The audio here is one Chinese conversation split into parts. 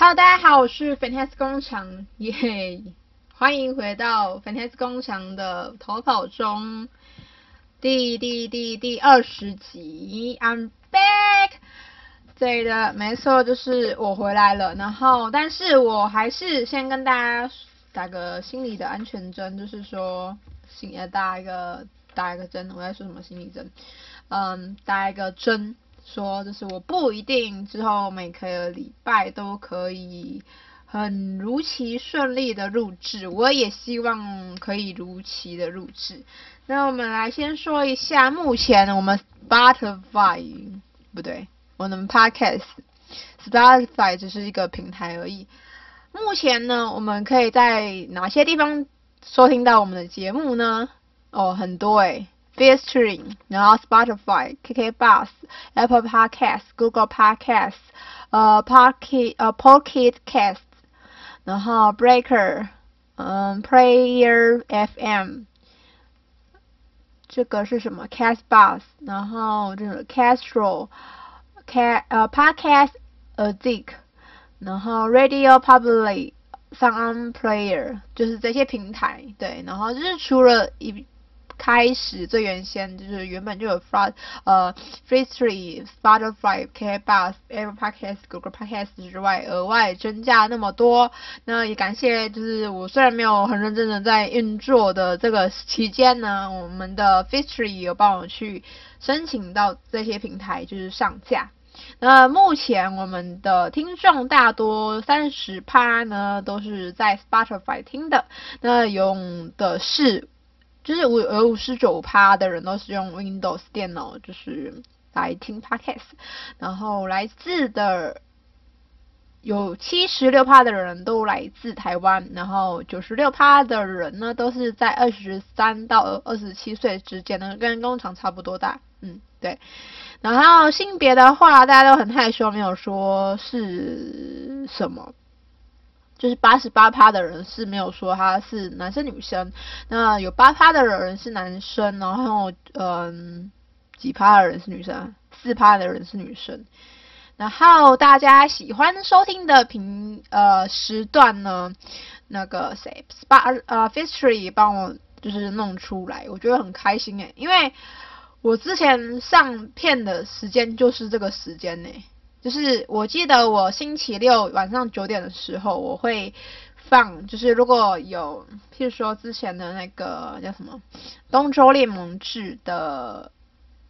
Hello，大家好，我是 Fantas 工厂，耶、欢迎回到 Fantas 工厂的逃跑中第第第第二十集，I'm back。对的，没错，就是我回来了。然后，但是我还是先跟大家打个心理的安全针，就是说，心呃打一个打一个针。我在说什么心理针？嗯，打一个针。说就是我不一定之后每个礼拜都可以很如期顺利的录制，我也希望可以如期的录制。那我们来先说一下，目前我们 Spotify 不对，我们 Podcast，Spotify 只是一个平台而已。目前呢，我们可以在哪些地方收听到我们的节目呢？哦，很多诶、欸。Firstory 然后 Spotify、KKBox、Apple Podcasts、Google Podcasts、呃 Pocket 呃 Pocket Casts，然后 Breaker，嗯 Player FM，这个是什么？Castbox，然后这个 Castro，Cat 呃 Podcast Addict，然后 Radio Public、Sound Player，就是这些平台，对，然后就是除了一。 开始最原先就是原本就有 Fr 呃 Firstory Spotify、KKBox、Apple Podcasts、Google Podcast 之外，额外增加那么多，那也感谢就是我虽然没有很认真的在运作的这个期间呢，我们的 Firstory 有帮我去申请到这些平台就是上架。那目前我们的听众大多三十趴呢都是在 Spotify 听的，那用的是。就是五有五十九趴的人都是用 Windows 电脑，就是来听 Podcast，然后来自的有七十六趴的人都来自台湾，然后九十六趴的人呢都是在二十三到二十七岁之间的，跟工厂差不多大，嗯，对。然后性别的话，大家都很害羞，没有说是什么。就是八十八趴的人是没有说他是男生女生，那有八趴的人是男生，然后嗯几趴的人是女生，四趴的人是女生。然后大家喜欢收听的频呃时段呢，那个谁，Spa 呃 Firstory 帮我就是弄出来，我觉得很开心诶，因为我之前上片的时间就是这个时间诶。就是我记得我星期六晚上九点的时候，我会放，就是如果有，譬如说之前的那个叫什么《东周列萌志》的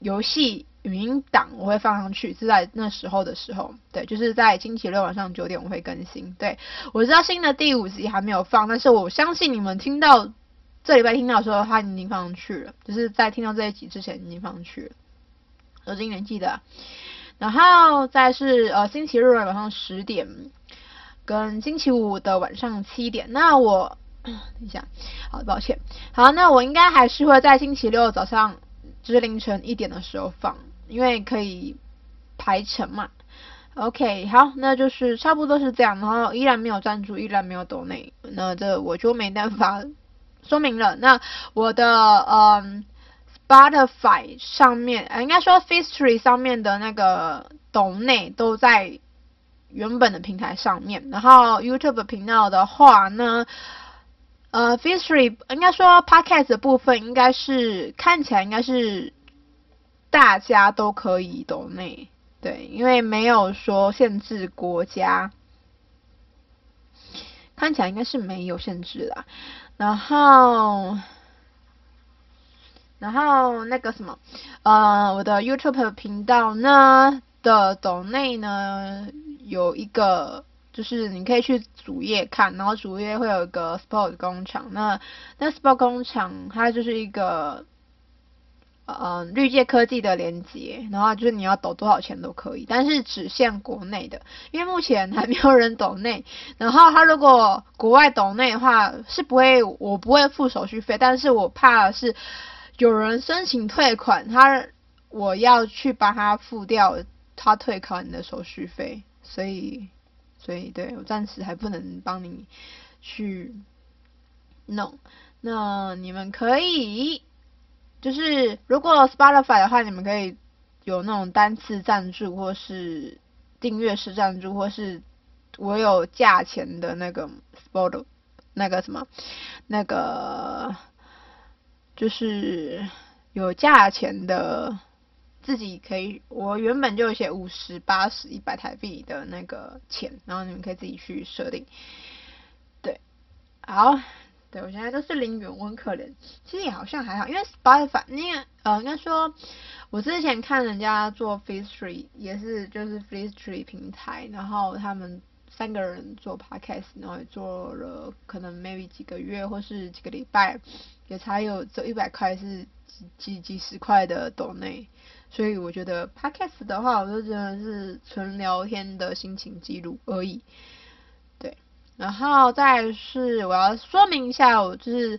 游戏语音档，我会放上去，是在那时候的时候，对，就是在星期六晚上九点我会更新。对，我知道新的第五集还没有放，但是我相信你们听到这礼拜听到的时候，它已经放上去了，就是在听到这一集之前已经放上去了。我今年记得。然后再是呃星期日晚上十点，跟星期五的晚上七点。那我 等一下，好抱歉，好，那我应该还是会在星期六早上就是凌晨一点的时候放，因为可以排程嘛。OK，好，那就是差不多是这样。然后依然没有赞助，依然没有抖内，那这我就没办法说明了。那我的嗯。Spotify 上面，呃，应该说 Firstory 上面的那个抖内都在原本的平台上面。然后 YouTube 频道的话呢，呃，Firstory 应该说 Podcast 的部分应该是看起来应该是大家都可以抖内，对，因为没有说限制国家，看起来应该是没有限制的。然后。然后那个什么，呃，我的 YouTube 频道呢的抖内呢有一个，就是你可以去主页看，然后主页会有一个 Sport 工厂，那那 Sport 工厂它就是一个，呃，绿界科技的连接，然后就是你要抖多少钱都可以，但是只限国内的，因为目前还没有人抖内，然后他如果国外抖内的话是不会，我不会付手续费，但是我怕是。有人申请退款，他我要去帮他付掉他退款的手续费，所以所以对我暂时还不能帮你去弄。那你们可以就是如果 Spotify 的话，你们可以有那种单次赞助，或是订阅式赞助，或是我有价钱的那个 spot，那个什么，那个就是有价钱的，自己可以，我原本就写五十、八十、一百台币的那个钱，然后你们可以自己去设定。对，好，对我现在都是零元，我很可怜。其实也好像还好，因为 Spotify，因为呃，应该说。我之前看人家做 Firstory 也是就是 Firstory 平台，然后他们三个人做 Podcast，然后也做了可能 maybe 几个月或是几个礼拜，也才有这一百块是几几几十块的抖内，所以我觉得 Podcast 的话，我就觉得是纯聊天的心情记录而已。对，然后再是我要说明一下，我就是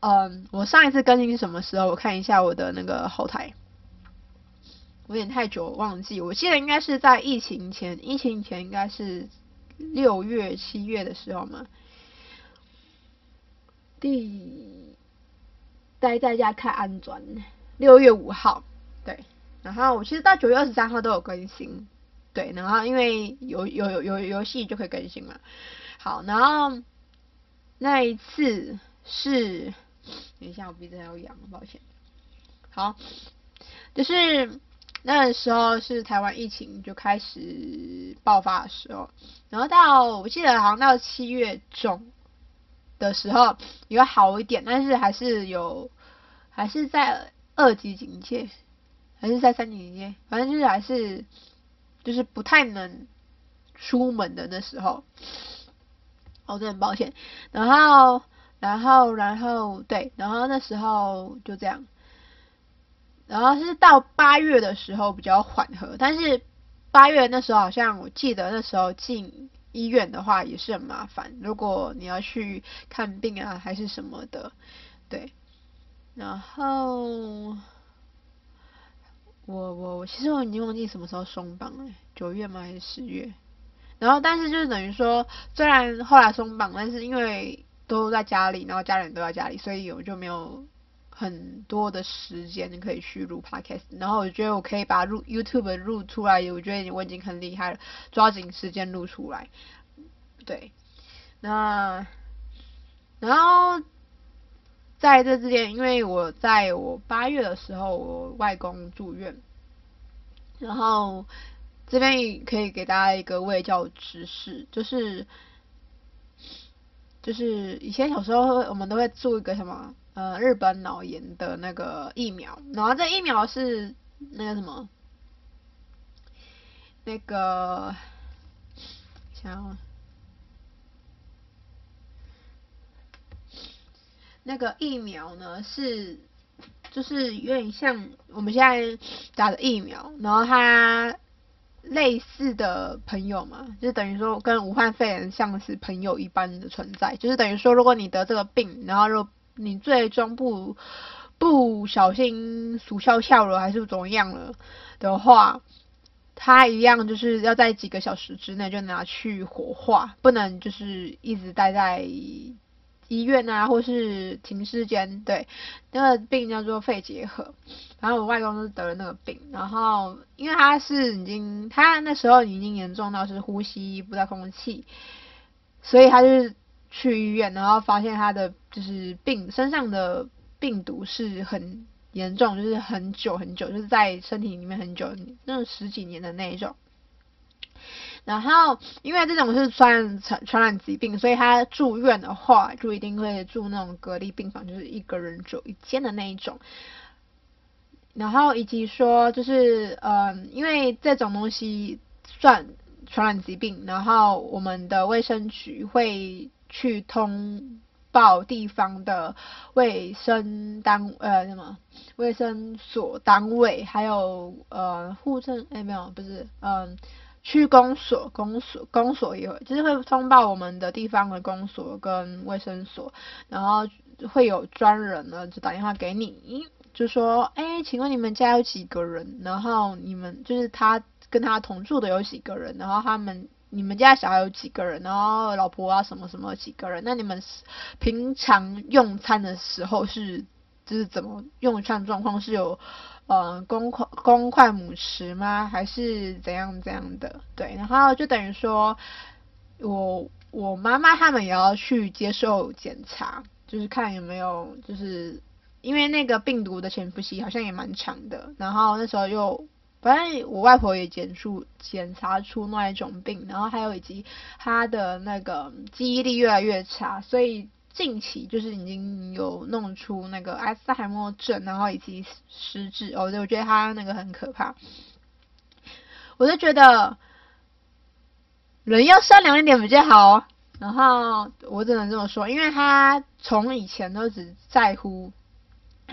嗯，我上一次更新是什么时候？我看一下我的那个后台。有点太久忘记，我记得应该是在疫情前，疫情前应该是六月七月的时候嘛。第待在家看安装，六月五号，对，然后我其实到九月二十三号都有更新，对，然后因为有有有有游戏就可以更新嘛。好，然后那一次是，等一下我鼻子还要痒，抱歉。好，就是。那时候是台湾疫情就开始爆发的时候，然后到我记得好像到七月中的时候有好一点，但是还是有，还是在二级警戒，还是在三级警戒，反正就是还是就是不太能出门的那时候，哦真的很抱歉。然后，然后，然后对，然后那时候就这样。然后是到八月的时候比较缓和，但是八月那时候好像我记得那时候进医院的话也是很麻烦，如果你要去看病啊还是什么的，对。然后我我我其实我已经忘记什么时候松绑了，九月吗还是十月？然后但是就是等于说，虽然后来松绑，但是因为都在家里，然后家人都在家里，所以我就没有。很多的时间你可以去录 podcast，然后我觉得我可以把录 YouTube 录出来，我觉得我已经很厉害了，抓紧时间录出来。对，那然后在这之前，因为我在我八月的时候，我外公住院，然后这边可以给大家一个卫教知识，就是就是以前小时候我们都会做一个什么？呃，日本脑炎的那个疫苗，然后这疫苗是那个什么，那个想那个疫苗呢是就是有点像我们现在打的疫苗，然后它类似的朋友嘛，就等于说跟武汉肺炎像是朋友一般的存在，就是等于说如果你得这个病，然后如果你最终不不小心鼠翘翘了，还是怎么样了的话，它一样就是要在几个小时之内就拿去火化，不能就是一直待在医院啊，或是停尸间。对，那个病叫做肺结核，然后我外公是得了那个病，然后因为他是已经他那时候已经严重到是呼吸不到空气，所以他就是。去医院，然后发现他的就是病身上的病毒是很严重，就是很久很久，就是在身体里面很久，那种十几年的那一种。然后因为这种是传染传传染疾病，所以他住院的话就一定会住那种隔离病房，就是一个人住一间的那一种。然后以及说就是呃，因为这种东西算传染疾病，然后我们的卫生局会。去通报地方的卫生单呃什么卫生所单位，还有呃户政哎没有不是嗯区公所公所公所也会就是会通报我们的地方的公所跟卫生所，然后会有专人呢就打电话给你，就说哎请问你们家有几个人？然后你们就是他跟他同住的有几个人？然后他们。你们家小孩有几个人？然后老婆啊什么什么几个人？那你们平常用餐的时候是就是怎么用餐状况？是有呃公筷公筷母匙吗？还是怎样怎样的？对，然后就等于说我我妈妈他们也要去接受检查，就是看有没有，就是因为那个病毒的潜伏期好像也蛮长的，然后那时候又。反正我外婆也检出检查出那一种病，然后还有以及她的那个记忆力越来越差，所以近期就是已经有弄出那个阿兹海默症，然后以及失智。哦，我觉得她那个很可怕。我就觉得人要善良一点比较好。然后我只能这么说，因为她从以前都只在乎。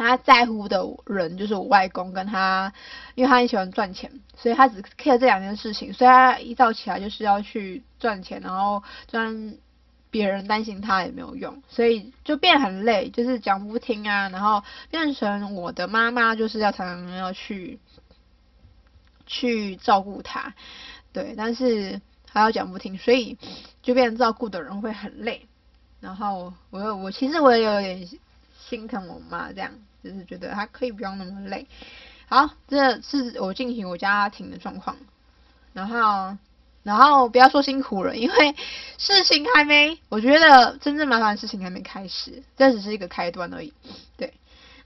他在乎的人就是我外公跟他，因为他很喜欢赚钱，所以他只 care 这两件事情。所以他一早起来就是要去赚钱，然后让别人担心他也没有用，所以就变很累，就是讲不听啊。然后变成我的妈妈就是要常常要去去照顾他，对，但是还要讲不听，所以就变成照顾的人会很累。然后我我其实我也有点心疼我妈这样。就是觉得他可以不用那么累。好，这是我进行我家庭的状况。然后，然后不要说辛苦了，因为事情还没，我觉得真正麻烦的事情还没开始，这只是一个开端而已。对。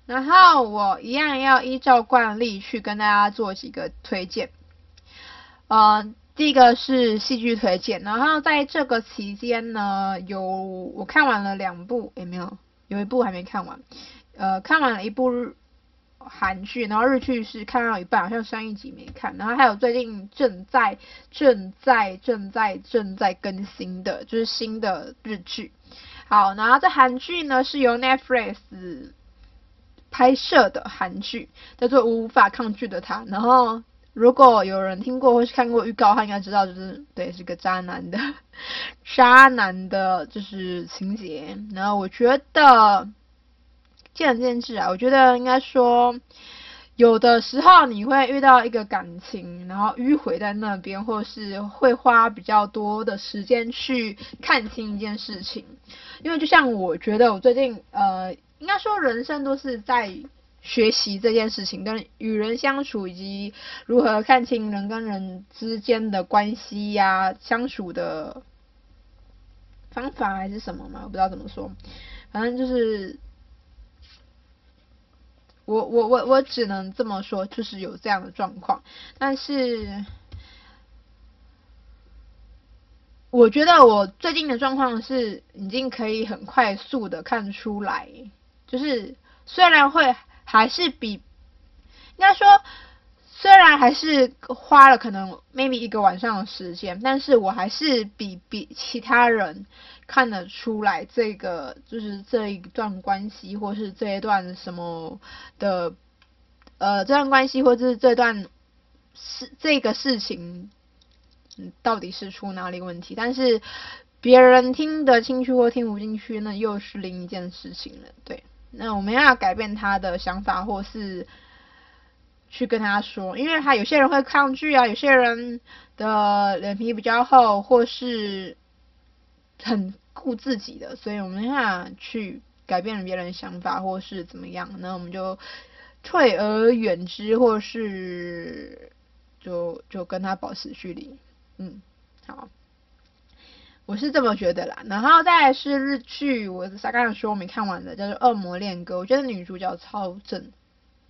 然后我一样要依照惯例去跟大家做几个推荐。呃，第一个是戏剧推荐。然后在这个期间呢，有我看完了两部，有没有？有一部还没看完。呃，看完了一部韩剧，然后日剧是看到一半，好像上一集没看。然后还有最近正在正在正在正在更新的，就是新的日剧。好，然后这韩剧呢是由 Netflix 拍摄的韩剧，叫做《无法抗拒的他》。然后如果有人听过或是看过预告，他应该知道，就是对，是个渣男的 渣男的，就是情节。然后我觉得。见仁见智啊，我觉得应该说，有的时候你会遇到一个感情，然后迂回在那边，或是会花比较多的时间去看清一件事情。因为就像我觉得我最近呃，应该说人生都是在学习这件事情，跟与人相处以及如何看清人跟人之间的关系呀、相处的方法还是什么嘛，我不知道怎么说，反正就是。我我我我只能这么说，就是有这样的状况，但是我觉得我最近的状况是已经可以很快速的看出来，就是虽然会还是比应该说。虽然还是花了可能 maybe 一个晚上的时间，但是我还是比比其他人看得出来这个就是这一段关系，或是这一段什么的，呃，这段关系或者是这段事这个事情，嗯，到底是出哪里问题？但是别人听得进去或听不进去，那又是另一件事情了。对，那我们要改变他的想法，或是。去跟他说，因为他有些人会抗拒啊，有些人的脸皮比较厚，或是很顾自己的，所以我们要去改变别人的想法，或是怎么样，那我们就退而远之，或是就就跟他保持距离。嗯，好，我是这么觉得啦。然后再是日剧，我刚刚说我没看完的，叫做《恶魔恋歌》，我觉得女主角超正。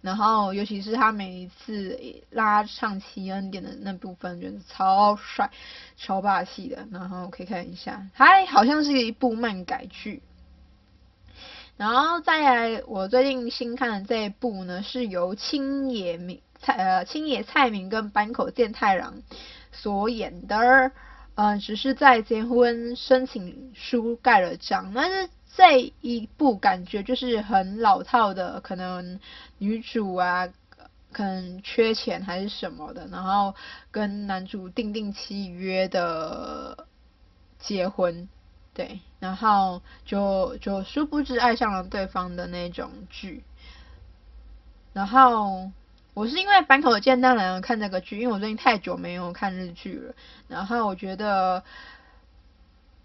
然后，尤其是他每一次拉上齐恩典的那部分，觉得超帅、超霸气的。然后可以看一下，它好像是一部漫改剧。然后再来，我最近新看的这一部呢，是由青野明菜呃青野菜明跟坂口健太郎所演的，呃，只是在结婚申请书盖了章，但是。这一部感觉就是很老套的，可能女主啊，可能缺钱还是什么的，然后跟男主订定契约的结婚，对，然后就就殊不知爱上了对方的那种剧。然后我是因为坂口健太郎看这个剧，因为我最近太久没有看日剧了，然后我觉得。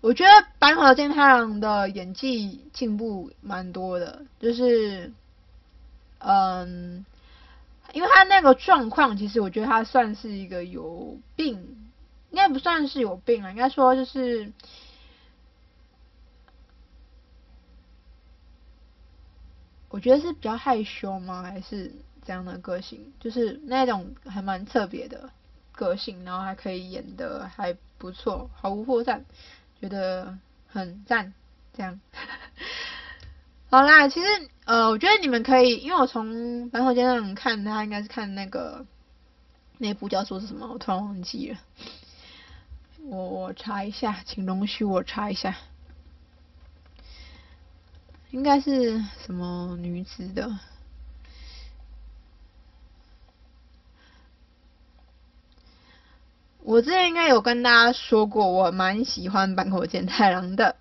我觉得坂口健太郎的演技进步蛮多的，就是，嗯，因为他那个状况，其实我觉得他算是一个有病应该不算是有病了，应该说就是，我觉得是比较害羞吗？还是这样的个性？就是那种还蛮特别的个性，然后还可以演的还不错，毫无破绽，觉得很赞，这样。好啦，其实呃，我觉得你们可以，因为我从白头先生看他，应该是看那个那部叫做是什么，我突然忘记了。我我查一下，请容许我查一下，应该是什么女子的。我之前应该有跟大家说过，我蛮喜欢坂口健太郎的。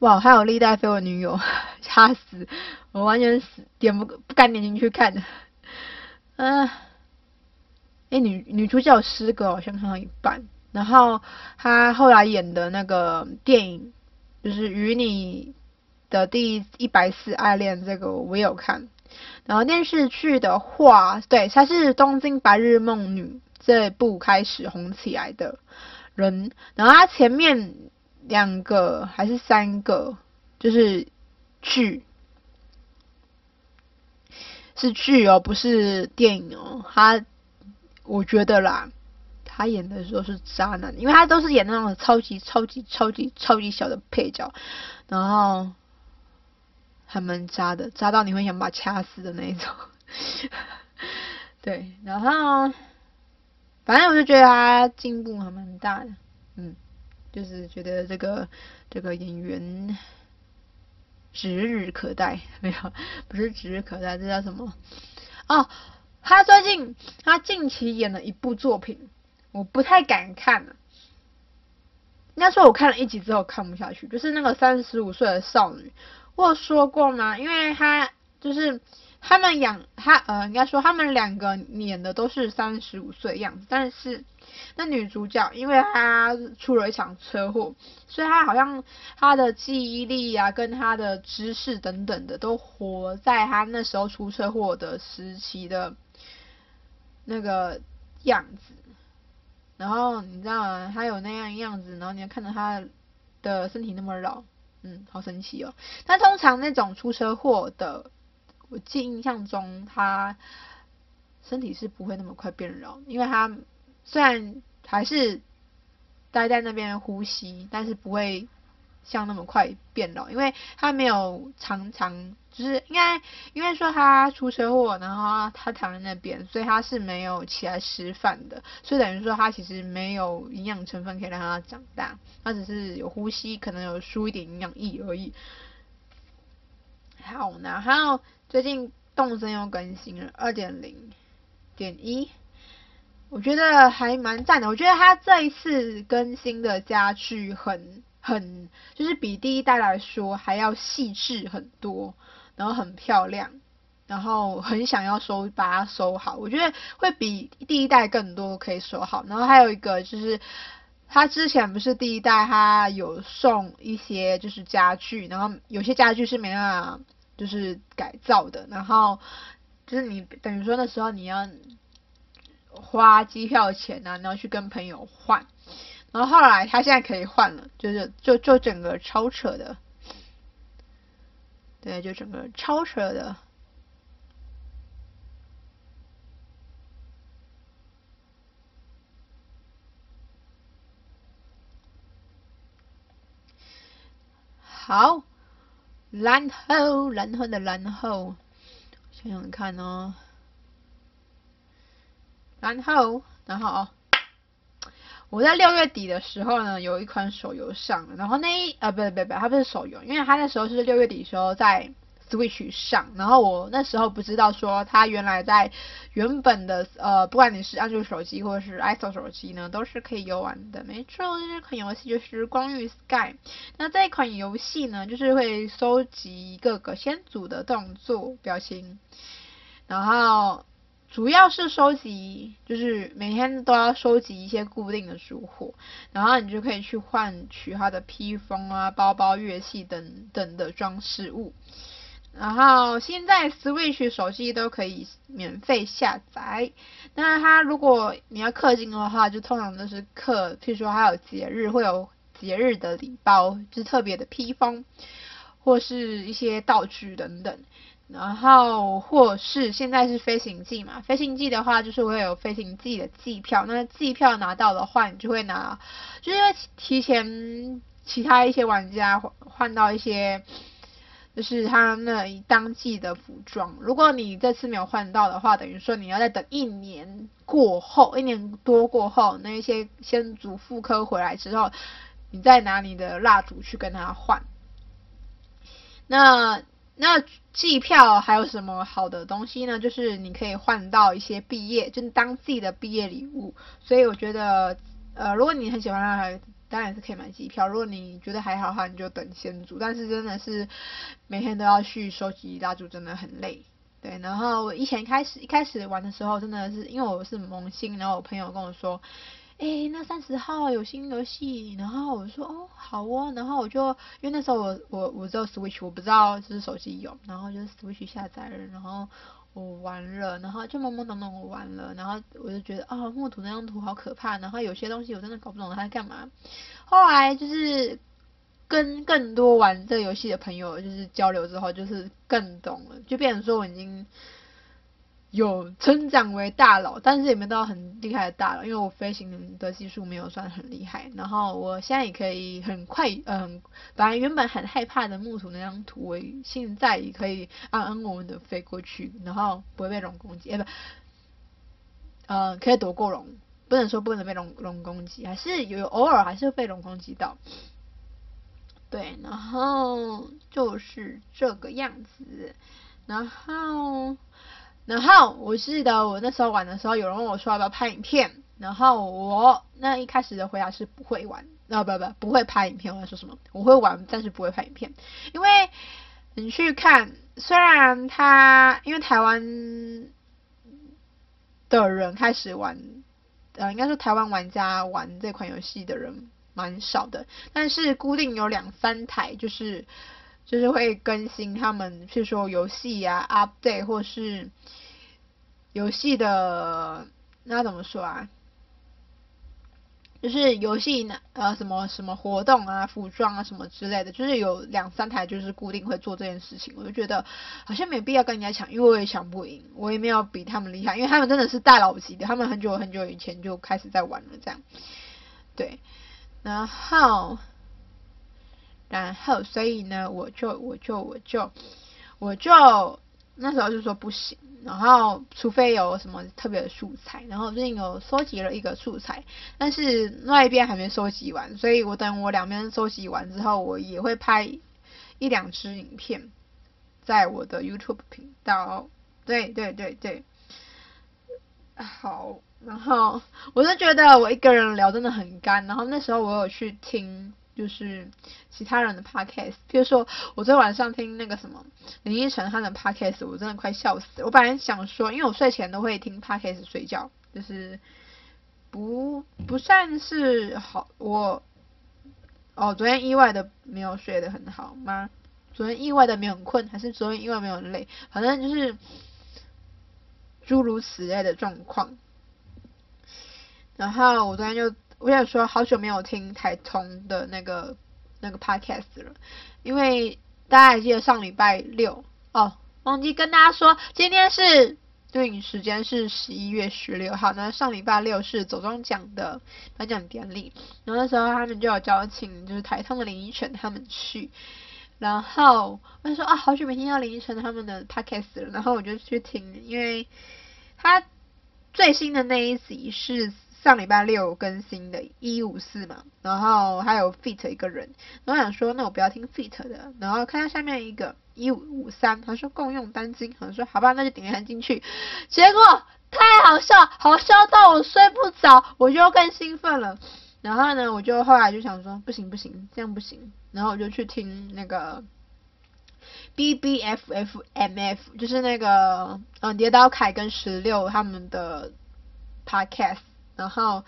哇，还有历代绯闻女友，吓死！我完全死点不不敢点进去看的。嗯、呃，哎，女女主角诗歌好像看到一半。然后他后来演的那个电影，就是《与你的第一百次爱恋》，这个我有看。然后电视剧的话，对，他是《东京白日梦女》这部开始红起来的人。然后他前面两个还是三个，就是剧，是剧哦，不是电影哦。他我觉得啦。他演的时候是渣男，因为他都是演那种超级超级超级超级小的配角，然后还蛮渣的，渣到你会想把他掐死的那一种。对，然后反正我就觉得他进步还蛮大的，嗯，就是觉得这个这个演员指日可待，没有，不是指日可待，这叫什么？哦，他最近他近期演了一部作品。我不太敢看了，应该说我看了一集之后看不下去，就是那个三十五岁的少女，我有说过吗？因为他就是他们养他呃，应该说他们两个演的都是三十五岁样子，但是那女主角因为她出了一场车祸，所以她好像她的记忆力啊跟她的知识等等的都活在她那时候出车祸的时期的那个样子。然后你知道吗？他有那样样子，然后你要看着他的身体那么老，嗯，好神奇哦。但通常那种出车祸的，我记印象中他身体是不会那么快变老，因为他虽然还是待在那边呼吸，但是不会。像那么快变老，因为他没有常常，就是应该因为说他出车祸，然后他躺在那边，所以他是没有起来吃饭的，所以等于说他其实没有营养成分可以让他长大，他只是有呼吸，可能有输一点营养液而已。好，然后最近动森又更新了二点零点一，我觉得还蛮赞的，我觉得他这一次更新的家具很。很就是比第一代来说还要细致很多，然后很漂亮，然后很想要收把它收好。我觉得会比第一代更多可以收好。然后还有一个就是，他之前不是第一代他有送一些就是家具，然后有些家具是没办法就是改造的，然后就是你等于说那时候你要花机票钱啊，然后去跟朋友换。然后后来他现在可以换了，就是就就整个超扯的，对，就整个超扯的。好，然后然后的然后，想想看哦，然后然后哦。我在六月底的时候呢，有一款手游上了，然后那一呃不不不，它不是手游，因为它那时候是六月底的时候在 Switch 上，然后我那时候不知道说它原来在原本的呃，不管你是安卓手机或者是 i p o n e 手机呢，都是可以游玩的。没错，这款游戏就是《光遇 Sky》。那这一款游戏呢，就是会收集各个先祖的动作表情，然后。主要是收集，就是每天都要收集一些固定的书货，然后你就可以去换取它的披风啊、包包、乐器等等的装饰物。然后现在 Switch 手机都可以免费下载。那它如果你要氪金的话，就通常都是氪，譬如说还有节日会有节日的礼包，就是特别的披风，或是一些道具等等。然后或是现在是飞行季嘛，飞行季的话就是会有飞行季的季票。那季票拿到的话，你就会拿，就是因为提前其他一些玩家换到一些。就是他那一当季的服装，如果你这次没有换到的话，等于说你要再等一年过后，一年多过后，那一些先祖复刻回来之后，你再拿你的蜡烛去跟他换。那那季票还有什么好的东西呢？就是你可以换到一些毕业，就是当季的毕业礼物。所以我觉得，呃，如果你很喜欢他。当然是可以买机票，如果你觉得还好的话，你就等先组。但是真的是每天都要去收集蜡烛，真的很累。对，然后我以前开始一开始玩的时候，真的是因为我是萌新，然后我朋友跟我说，哎、那三十号有新游戏，然后我说哦好哦，然后我就因为那时候我我我只有 Switch，我不知道就是手机有，然后就 Switch 下载了，然后。我玩了，然后就懵懵懂懂我玩了，然后我就觉得啊、哦，木图那张图好可怕，然后有些东西我真的搞不懂他在干嘛。后来就是跟更多玩这个游戏的朋友就是交流之后，就是更懂了，就变成说我已经。有成长为大佬，但是也没到很厉害的大佬，因为我飞行的技术没有算很厉害。然后我现在也可以很快，嗯，本来原本很害怕的木土那张图，我现在也可以安安稳稳的飞过去，然后不会被龙攻击，哎不，呃，可以躲过龙，不能说不能被龙龙攻击，还是有偶尔还是会被龙攻击到。对，然后就是这个样子，然后。然后我记得我那时候玩的时候，有人问我说要不要拍影片，然后我那一开始的回答是不会玩，啊不不不会拍影片。我在说什么？我会玩，但是不会拍影片，因为你去看，虽然他因为台湾的人开始玩，呃，应该说台湾玩家玩这款游戏的人蛮少的，但是固定有两三台，就是。就是会更新他们，譬如说游戏啊，update 或是游戏的那怎么说啊？就是游戏呢，呃，什么什么活动啊，服装啊什么之类的，就是有两三台就是固定会做这件事情。我就觉得好像没必要跟人家抢，因为我也抢不赢，我也没有比他们厉害，因为他们真的是大佬级的，他们很久很久以前就开始在玩了，这样。对，然后。然后，所以呢，我就我就我就我就那时候就说不行。然后，除非有什么特别的素材。然后最近有收集了一个素材，但是那一边还没收集完，所以我等我两边收集完之后，我也会拍一两支影片在我的 YouTube 频道。对对对对，好。然后我就觉得我一个人聊真的很干。然后那时候我有去听。就是其他人的 podcast，比如说我昨天晚上听那个什么林依晨他的 podcast，我真的快笑死。我本来想说，因为我睡前都会听 podcast 睡觉，就是不不算是好。我哦，昨天意外的没有睡得很好吗？昨天意外的没有很困，还是昨天意外没有累？反正就是诸如此类的状况。然后我昨天就。我想说，好久没有听台通的那个那个 podcast 了，因为大家还记得上礼拜六哦，忘记跟大家说，今天是对应时间是十一月十六号，那上礼拜六是走中奖的颁奖典礼，然后那时候他们就有邀请就是台通的林依晨他们去，然后我就说啊，好久没听到林依晨他们的 podcast 了，然后我就去听，因为他最新的那一集是。上礼拜六更新的一五四嘛，然后还有 feat 一个人，然后想说那我不要听 feat 的，然后看到下面一个一五五三，他说共用单晶，他说好吧，那就点开进去，结果太好笑，好笑到我睡不着，我就更兴奋了，然后呢，我就后来就想说不行不行，这样不行，然后我就去听那个 B B F F M F，就是那个嗯跌倒凯跟十六他们的 podcast。然后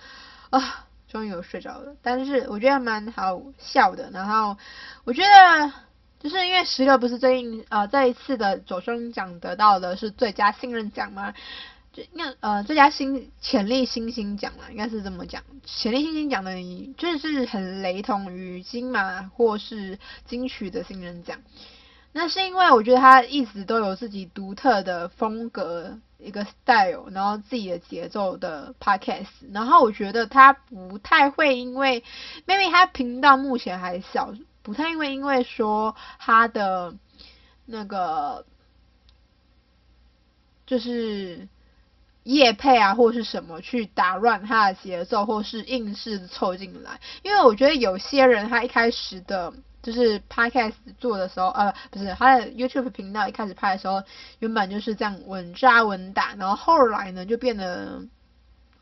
啊，终于有睡着了，但是我觉得蛮好笑的。然后我觉得就是因为十个不是最近呃这一次的走钟奖得到的是最佳新人奖吗？就那呃最佳新潜力新星奖嘛，应该是这么讲。潜力新星奖的就是很雷同于金马或是金曲的新人奖。那是因为我觉得他一直都有自己独特的风格，一个 style，然后自己的节奏的 podcast，然后我觉得他不太会因为，maybe 他频道目前还小，不太因为因为说他的那个就是业配啊或是什么去打乱他的节奏，或是硬是凑进来，因为我觉得有些人他一开始的。就是 podcast 做的时候，呃，不是他的 YouTube 频道一开始拍的时候，原本就是这样稳扎稳打，然后后来呢就变得，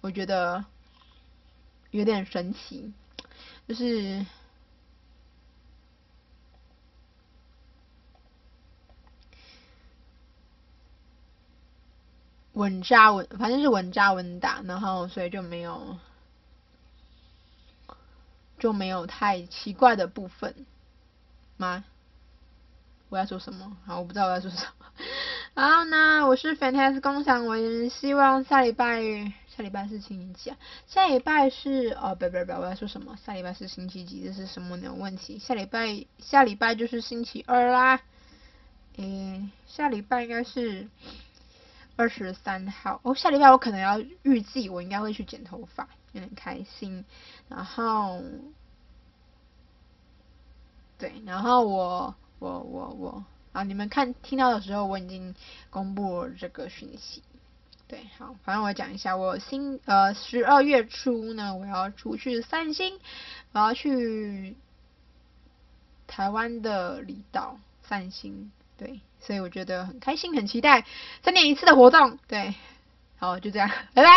我觉得有点神奇，就是稳扎稳，反正是稳扎稳打，然后所以就没有就没有太奇怪的部分。吗？我要说什么？好，我不知道我要说什么。然后呢，我是 Fantastic 共享，我希望下礼拜，下礼拜是星期几啊？下礼拜是哦，不不不，我要说什么？下礼拜是星期几？这是什么呢？问题？下礼拜下礼拜就是星期二啦。诶，下礼拜应该是二十三号。哦，下礼拜我可能要预计我应该会去剪头发，有点开心。然后。对，然后我我我我啊，你们看听到的时候，我已经公布了这个讯息。对，好，反正我讲一下，我新呃十二月初呢，我要出去散心，我要去台湾的离岛散心。对，所以我觉得很开心，很期待三年一次的活动。对，好，就这样，拜拜。